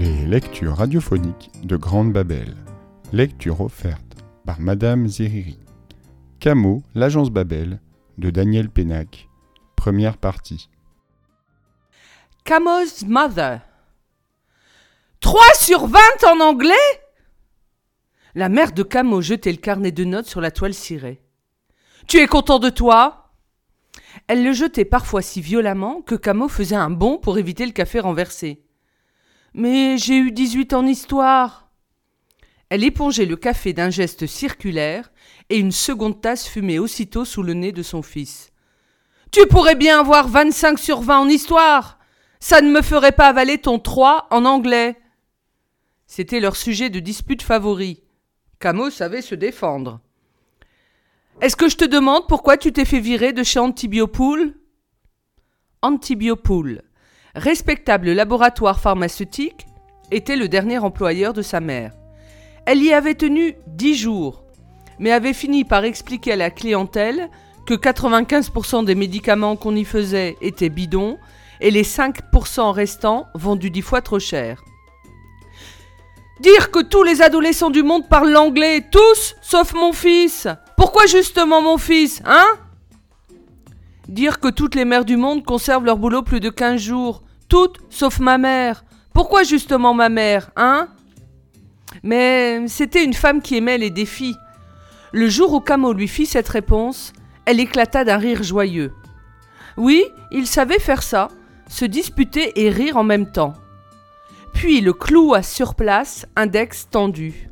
Les lectures radiophoniques de Grande Babel. Lecture offerte par Madame Zeriri. Camo, l'agence Babel de Daniel Pénac. Première partie. Camo's Mother. 3 sur 20 en anglais? La mère de Camo jetait le carnet de notes sur la toile cirée. Tu es content de toi? Elle le jetait parfois si violemment que Camo faisait un bond pour éviter le café renversé. Mais j'ai eu 18 en histoire. Elle épongeait le café d'un geste circulaire et une seconde tasse fumait aussitôt sous le nez de son fils. Tu pourrais bien avoir 25 sur 20 en histoire. Ça ne me ferait pas avaler ton 3 en anglais. C'était leur sujet de dispute favori. Camo savait se défendre. Est-ce que je te demande pourquoi tu t'es fait virer de chez Antibiopool Antibiopool, respectable laboratoire pharmaceutique, était le dernier employeur de sa mère. Elle y avait tenu dix jours, mais avait fini par expliquer à la clientèle que 95% des médicaments qu'on y faisait étaient bidons et les 5% restants vendus dix fois trop cher. Dire que tous les adolescents du monde parlent l'anglais, tous, sauf mon fils. Pourquoi justement mon fils, hein? Dire que toutes les mères du monde conservent leur boulot plus de 15 jours, toutes, sauf ma mère. Pourquoi justement ma mère, hein? Mais c'était une femme qui aimait les défis. Le jour où Camo lui fit cette réponse, elle éclata d'un rire joyeux. Oui, il savait faire ça, se disputer et rire en même temps. Puis le cloua sur place, index tendu.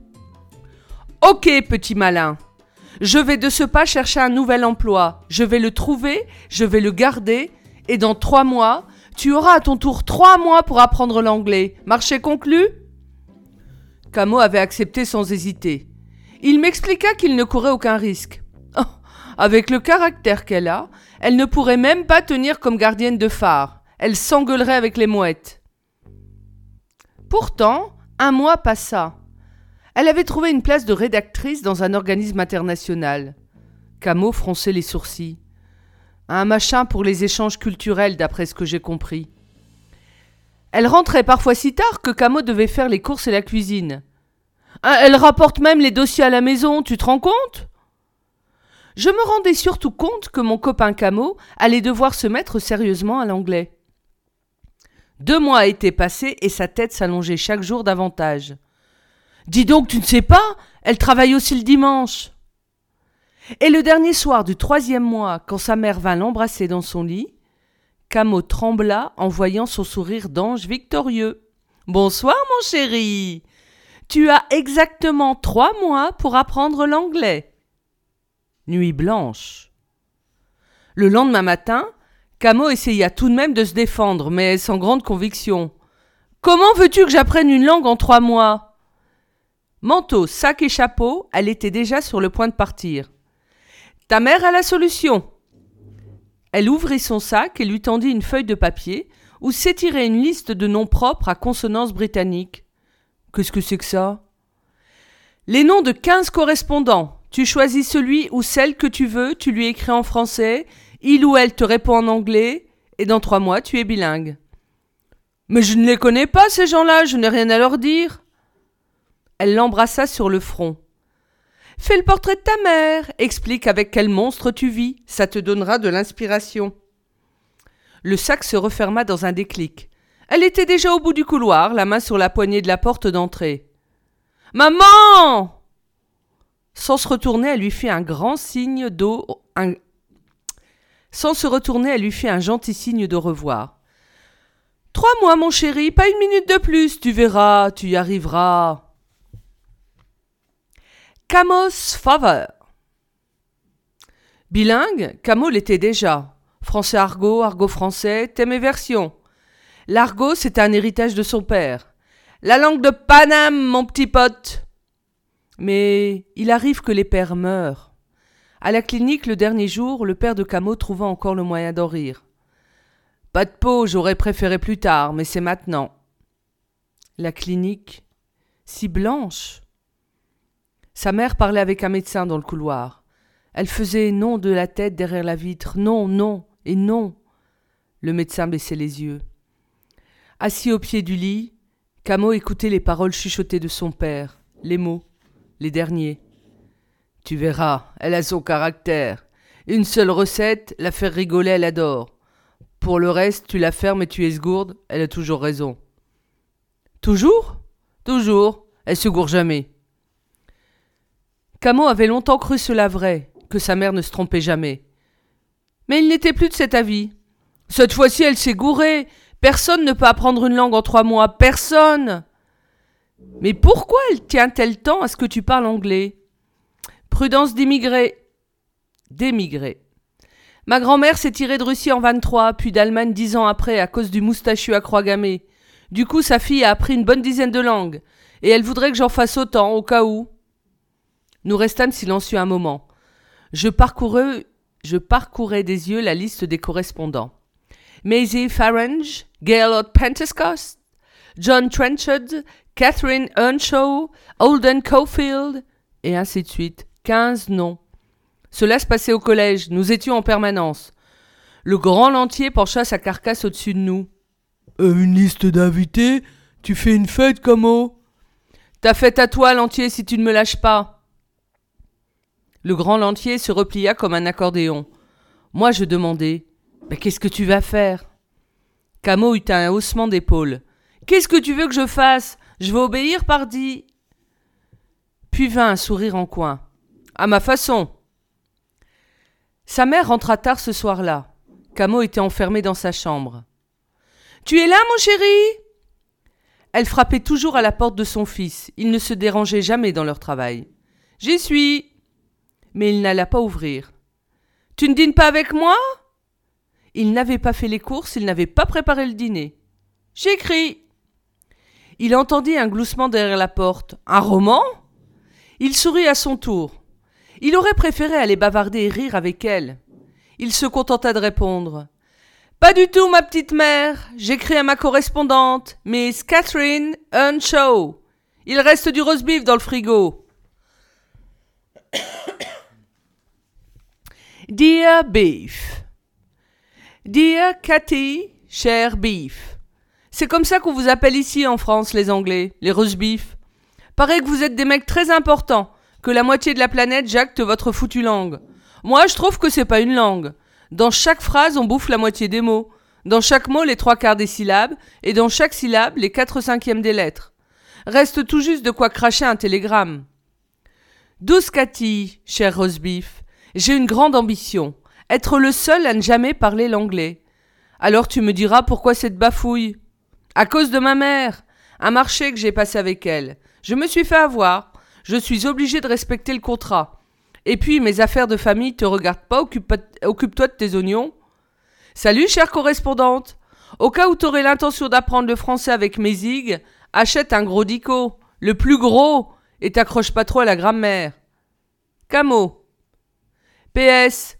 Ok, petit malin. Je vais de ce pas chercher un nouvel emploi. Je vais le trouver, je vais le garder, et dans trois mois, tu auras à ton tour trois mois pour apprendre l'anglais. Marché conclu? Camo avait accepté sans hésiter. Il m'expliqua qu'il ne courait aucun risque. Oh, avec le caractère qu'elle a, elle ne pourrait même pas tenir comme gardienne de phare. Elle s'engueulerait avec les mouettes. Pourtant, un mois passa. Elle avait trouvé une place de rédactrice dans un organisme international. Camo fronçait les sourcils. Un machin pour les échanges culturels, d'après ce que j'ai compris. Elle rentrait parfois si tard que Camo devait faire les courses et la cuisine. Ah, Elle rapporte même les dossiers à la maison, tu te rends compte? Je me rendais surtout compte que mon copain Camo allait devoir se mettre sérieusement à l'anglais. Deux mois étaient passés et sa tête s'allongeait chaque jour davantage. Dis donc, tu ne sais pas? Elle travaille aussi le dimanche. Et le dernier soir du troisième mois, quand sa mère vint l'embrasser dans son lit, Camo trembla en voyant son sourire d'ange victorieux. Bonsoir, mon chéri. Tu as exactement trois mois pour apprendre l'anglais. Nuit blanche. Le lendemain matin, Camo essaya tout de même de se défendre, mais sans grande conviction. Comment veux-tu que j'apprenne une langue en trois mois? Manteau, sac et chapeau, elle était déjà sur le point de partir. Ta mère a la solution. Elle ouvrit son sac et lui tendit une feuille de papier où s'étirait une liste de noms propres à consonance britannique. Qu'est-ce que c'est que ça? Les noms de quinze correspondants. Tu choisis celui ou celle que tu veux, tu lui écris en français, il ou elle te répond en anglais, et dans trois mois tu es bilingue. Mais je ne les connais pas, ces gens-là, je n'ai rien à leur dire. Elle l'embrassa sur le front. Fais le portrait de ta mère, explique avec quel monstre tu vis, ça te donnera de l'inspiration. Le sac se referma dans un déclic. Elle était déjà au bout du couloir, la main sur la poignée de la porte d'entrée. Maman Sans se retourner, elle lui fit un grand signe d'eau. Sans se retourner, elle lui fit un gentil signe de revoir. Trois mois, mon chéri, pas une minute de plus, tu verras, tu y arriveras. Camo's Father. Bilingue, Camo l'était déjà. Français argot, argot français, thème et version. L'argot, c'est un héritage de son père. La langue de Paname, mon petit pote. Mais il arrive que les pères meurent. À la clinique, le dernier jour, le père de Camo trouva encore le moyen d'en rire. Pas de peau, j'aurais préféré plus tard, mais c'est maintenant. La clinique, si blanche. Sa mère parlait avec un médecin dans le couloir. Elle faisait non de la tête derrière la vitre, non, non, et non. Le médecin baissait les yeux. Assis au pied du lit, Camo écoutait les paroles chuchotées de son père, les mots, les derniers. Tu verras, elle a son caractère. Une seule recette, la faire rigoler, elle adore. Pour le reste, tu la fermes et tu esgourdes, elle a toujours raison. Toujours? Toujours. Elle se gourre jamais. Camo avait longtemps cru cela vrai, que sa mère ne se trompait jamais. Mais il n'était plus de cet avis. Cette fois-ci, elle s'est gourée. Personne ne peut apprendre une langue en trois mois. Personne. Mais pourquoi elle tient-elle tant à ce que tu parles anglais? Prudence d'immigrés. D'émigrés. Ma grand-mère s'est tirée de Russie en 23, puis d'Allemagne dix ans après à cause du moustachu à croix gammée. Du coup, sa fille a appris une bonne dizaine de langues, et elle voudrait que j'en fasse autant, au cas où. Nous restâmes silencieux un moment. Je parcourais, je parcourais des yeux la liste des correspondants. Maisie Farange, Gaylord Pentecost, John Trenchard, Catherine Earnshaw, Holden Cofield, et ainsi de suite. Quinze noms. Cela se passait au collège, nous étions en permanence. Le grand lantier pencha sa carcasse au-dessus de nous. Euh, une liste d'invités? Tu fais une fête, comment Ta fête à toi, Lantier, si tu ne me lâches pas. Le grand Lantier se replia comme un accordéon. Moi, je demandai Mais qu'est-ce que tu vas faire? Camo eut un haussement d'épaule. Qu'est-ce que tu veux que je fasse? Je vais obéir, pardi. Puis vint un sourire en coin. À ma façon. Sa mère rentra tard ce soir-là. Camo était enfermé dans sa chambre. Tu es là, mon chéri Elle frappait toujours à la porte de son fils. Il ne se dérangeait jamais dans leur travail. J'y suis. Mais il n'alla pas ouvrir. Tu ne dînes pas avec moi? Il n'avait pas fait les courses, il n'avait pas préparé le dîner. J'écris. Il entendit un gloussement derrière la porte. Un roman? Il sourit à son tour. Il aurait préféré aller bavarder et rire avec elle. Il se contenta de répondre. Pas du tout, ma petite mère. J'écris à ma correspondante, Miss Catherine Earnshaw. Il reste du roast beef dans le frigo. Dear Beef. Dear Cathy, cher Beef. C'est comme ça qu'on vous appelle ici en France, les Anglais, les beef. Paraît que vous êtes des mecs très importants, que la moitié de la planète jacte votre foutue langue. Moi, je trouve que c'est pas une langue. Dans chaque phrase, on bouffe la moitié des mots. Dans chaque mot, les trois quarts des syllabes, et dans chaque syllabe, les quatre cinquièmes des lettres. Reste tout juste de quoi cracher un télégramme. Douce Cathy, cher Rosebeef, j'ai une grande ambition. Être le seul à ne jamais parler l'anglais. Alors tu me diras pourquoi cette bafouille? À cause de ma mère. Un marché que j'ai passé avec elle. Je me suis fait avoir. Je suis obligé de respecter le contrat. Et puis, mes affaires de famille te regardent pas, occupe-toi de tes oignons. Salut, chère correspondante. Au cas où t'aurais l'intention d'apprendre le français avec mes zigues, achète un gros dico, le plus gros, et t'accroche pas trop à la grammaire. Camo. PS.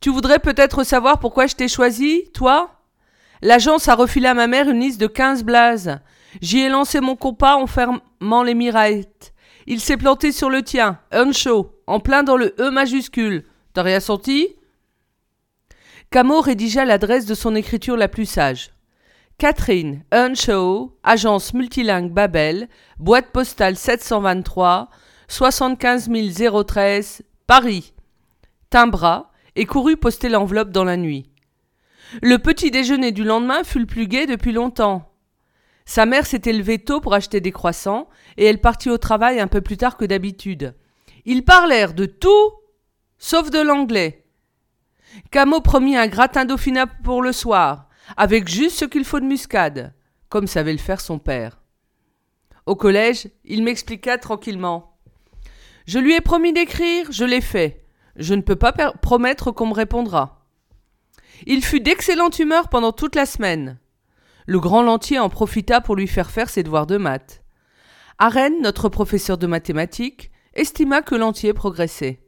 Tu voudrais peut-être savoir pourquoi je t'ai choisi, toi? L'agence a refilé à ma mère une liste de quinze blazes. J'y ai lancé mon compas en fermant les mireillettes. Il s'est planté sur le tien, Earnshaw, en plein dans le E majuscule. T'as rien senti? Camo rédigea l'adresse de son écriture la plus sage. Catherine Earnshaw, agence multilingue Babel, boîte postale 723, 75 013, Paris. Timbra et courut poster l'enveloppe dans la nuit. Le petit déjeuner du lendemain fut le plus gai depuis longtemps. Sa mère s'était levée tôt pour acheter des croissants, et elle partit au travail un peu plus tard que d'habitude. Ils parlèrent de tout, sauf de l'anglais. Camo promit un gratin dauphina pour le soir, avec juste ce qu'il faut de muscade, comme savait le faire son père. Au collège, il m'expliqua tranquillement. Je lui ai promis d'écrire, je l'ai fait. Je ne peux pas promettre qu'on me répondra. Il fut d'excellente humeur pendant toute la semaine. Le grand Lantier en profita pour lui faire faire ses devoirs de maths. Rennes, notre professeur de mathématiques, estima que Lantier progressait.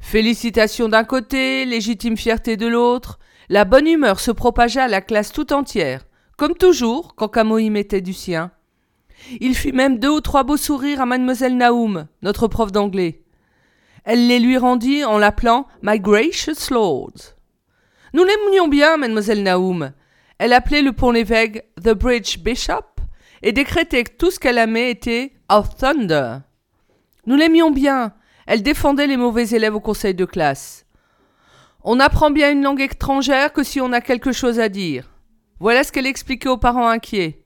Félicitations d'un côté, légitime fierté de l'autre, la bonne humeur se propagea à la classe tout entière, comme toujours quand Camo mettait du sien. Il fit même deux ou trois beaux sourires à mademoiselle Naoum, notre prof d'anglais. Elle les lui rendit en l'appelant My Gracious Lord. Nous l'aimions bien, mademoiselle Naoum, elle appelait le pont l'évêque The Bridge Bishop et décrétait que tout ce qu'elle aimait était of thunder. Nous l'aimions bien. Elle défendait les mauvais élèves au conseil de classe. On apprend bien une langue étrangère que si on a quelque chose à dire. Voilà ce qu'elle expliquait aux parents inquiets.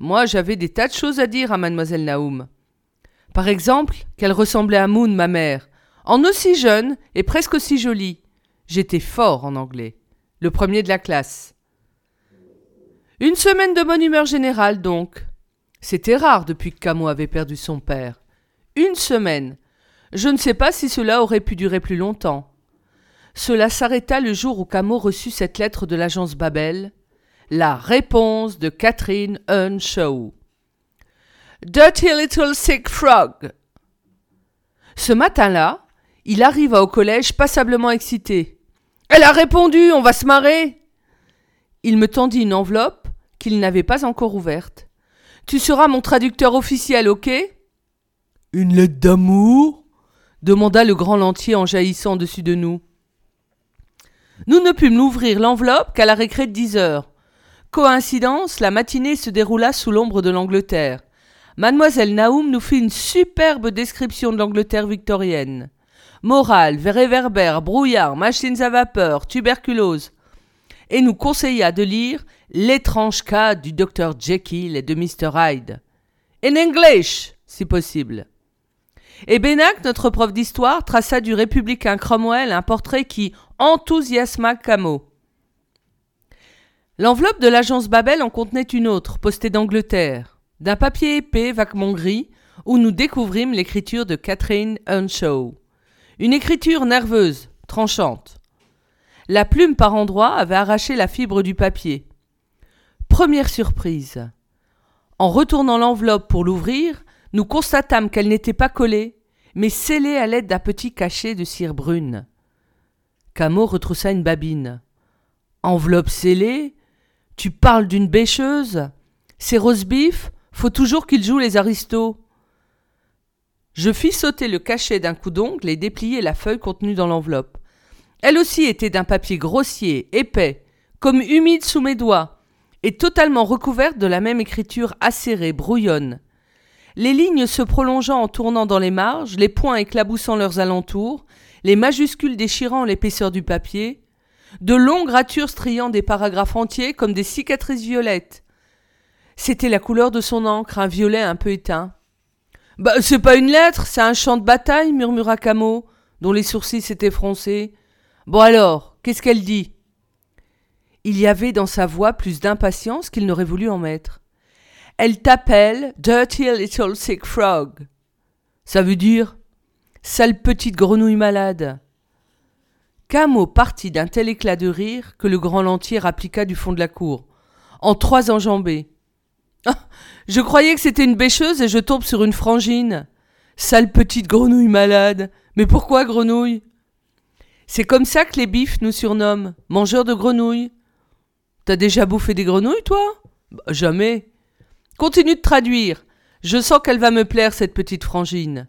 Moi, j'avais des tas de choses à dire à mademoiselle Naoum. Par exemple, qu'elle ressemblait à Moon, ma mère, en aussi jeune et presque aussi jolie. J'étais fort en anglais, le premier de la classe. Une semaine de bonne humeur générale, donc. C'était rare depuis que Camo avait perdu son père. Une semaine. Je ne sais pas si cela aurait pu durer plus longtemps. Cela s'arrêta le jour où Camo reçut cette lettre de l'agence Babel, la réponse de Catherine Earnshaw. Dirty little sick frog. Ce matin-là, il arriva au collège passablement excité. Elle a répondu, on va se marrer. Il me tendit une enveloppe qu'il n'avait pas encore ouverte. Tu seras mon traducteur officiel, ok? Une lettre d'amour? demanda le grand lentier en jaillissant dessus de nous. Nous ne pûmes ouvrir l'enveloppe qu'à la récré de dix heures. Coïncidence, la matinée se déroula sous l'ombre de l'Angleterre. Mademoiselle Naoum nous fit une superbe description de l'Angleterre victorienne. Morale, réverbère, brouillard, machines à vapeur, tuberculose. Et nous conseilla de lire L'étrange cas du docteur Jekyll et de Mr. Hyde. In English, si possible. Et Bénac, notre prof d'histoire, traça du républicain Cromwell un portrait qui enthousiasma Camo. L'enveloppe de l'agence Babel en contenait une autre, postée d'Angleterre, d'un papier épais, vaguement gris, où nous découvrîmes l'écriture de Catherine Earnshaw. Une écriture nerveuse, tranchante. La plume par endroits avait arraché la fibre du papier. Première surprise. En retournant l'enveloppe pour l'ouvrir, nous constatâmes qu'elle n'était pas collée, mais scellée à l'aide d'un petit cachet de cire brune. Camo retroussa une babine. Enveloppe scellée? Tu parles d'une bêcheuse? C'est rose bif Faut toujours qu'il joue les aristos. Je fis sauter le cachet d'un coup d'ongle et dépliai la feuille contenue dans l'enveloppe. Elle aussi était d'un papier grossier, épais, comme humide sous mes doigts, et totalement recouverte de la même écriture acérée, brouillonne. Les lignes se prolongeant en tournant dans les marges, les points éclaboussant leurs alentours, les majuscules déchirant l'épaisseur du papier, de longues ratures striant des paragraphes entiers comme des cicatrices violettes. C'était la couleur de son encre, un violet un peu éteint. Bah, c'est pas une lettre, c'est un champ de bataille, murmura Camo, dont les sourcils s'étaient froncés. Bon alors, qu'est-ce qu'elle dit? Il y avait dans sa voix plus d'impatience qu'il n'aurait voulu en mettre. Elle t'appelle Dirty Little Sick Frog. Ça veut dire Sale petite grenouille malade. Camo partit d'un tel éclat de rire que le grand lentier appliqua du fond de la cour, en trois enjambées. Je croyais que c'était une bêcheuse et je tombe sur une frangine. Sale petite grenouille malade. Mais pourquoi grenouille? C'est comme ça que les bifs nous surnomment, mangeurs de grenouilles. T'as déjà bouffé des grenouilles, toi? Bah, Jamais. Continue de traduire. Je sens qu'elle va me plaire, cette petite frangine.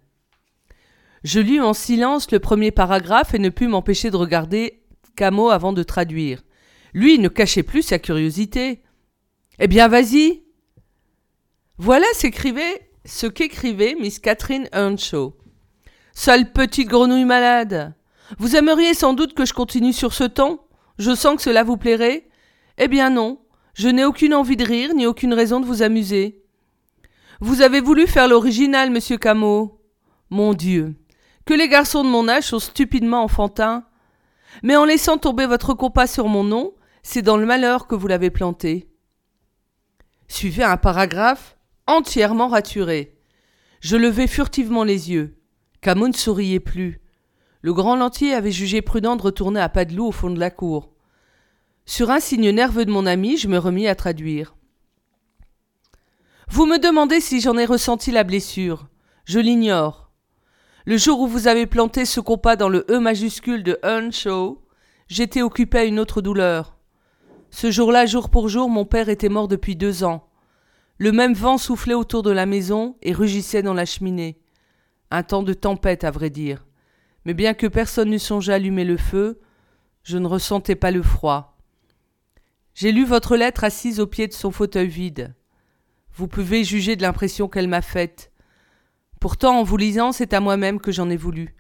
Je lus en silence le premier paragraphe et ne pus m'empêcher de regarder Camo avant de traduire. Lui ne cachait plus sa curiosité. Eh bien, vas-y, voilà s'écrivait ce qu'écrivait Miss Catherine Earnshaw. Sale petite grenouille malade. Vous aimeriez sans doute que je continue sur ce ton? Je sens que cela vous plairait? Eh bien non, je n'ai aucune envie de rire ni aucune raison de vous amuser. Vous avez voulu faire l'original, monsieur Camo. Mon Dieu. Que les garçons de mon âge sont stupidement enfantins. Mais en laissant tomber votre compas sur mon nom, c'est dans le malheur que vous l'avez planté. Suivait un paragraphe entièrement raturé. Je levai furtivement les yeux. Camon ne souriait plus. Le grand lentier avait jugé prudent de retourner à pas de loup au fond de la cour. Sur un signe nerveux de mon ami, je me remis à traduire. Vous me demandez si j'en ai ressenti la blessure. Je l'ignore. Le jour où vous avez planté ce compas dans le E majuscule de Earnshaw, j'étais occupé à une autre douleur. Ce jour-là, jour pour jour, mon père était mort depuis deux ans. Le même vent soufflait autour de la maison et rugissait dans la cheminée. Un temps de tempête, à vrai dire. Mais bien que personne n'eût songé à allumer le feu, je ne ressentais pas le froid. J'ai lu votre lettre assise au pied de son fauteuil vide. Vous pouvez juger de l'impression qu'elle m'a faite. Pourtant, en vous lisant, c'est à moi-même que j'en ai voulu.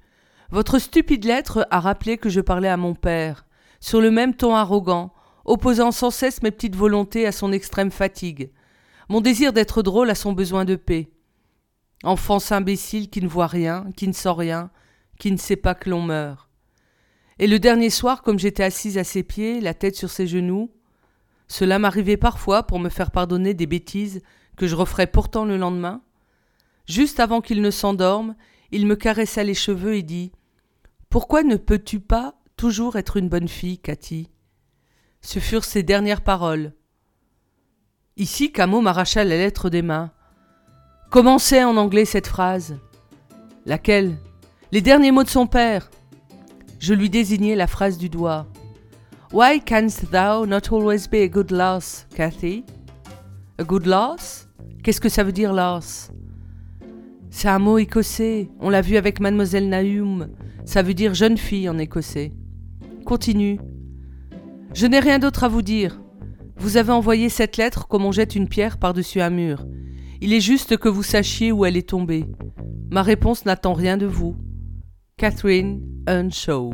Votre stupide lettre a rappelé que je parlais à mon père, sur le même ton arrogant, opposant sans cesse mes petites volontés à son extrême fatigue, mon désir d'être drôle à son besoin de paix. Enfance imbécile qui ne voit rien, qui ne sent rien, qui ne sait pas que l'on meurt. Et le dernier soir, comme j'étais assise à ses pieds, la tête sur ses genoux, cela m'arrivait parfois pour me faire pardonner des bêtises que je referais pourtant le lendemain. Juste avant qu'il ne s'endorme, il me caressa les cheveux et dit Pourquoi ne peux-tu pas toujours être une bonne fille, Cathy? Ce furent ses dernières paroles. Ici, Camo m'arracha la lettre des mains. Commençait en anglais cette phrase. Laquelle? Les derniers mots de son père. Je lui désignai la phrase du doigt. Why canst thou not always be a good lass, Cathy? A good lass? Qu'est-ce que ça veut dire lass? C'est un mot écossais. On l'a vu avec mademoiselle Naum. Ça veut dire jeune fille en écossais. Continue. Je n'ai rien d'autre à vous dire. Vous avez envoyé cette lettre comme on jette une pierre par-dessus un mur. Il est juste que vous sachiez où elle est tombée. Ma réponse n'attend rien de vous. Catherine Earnshaw.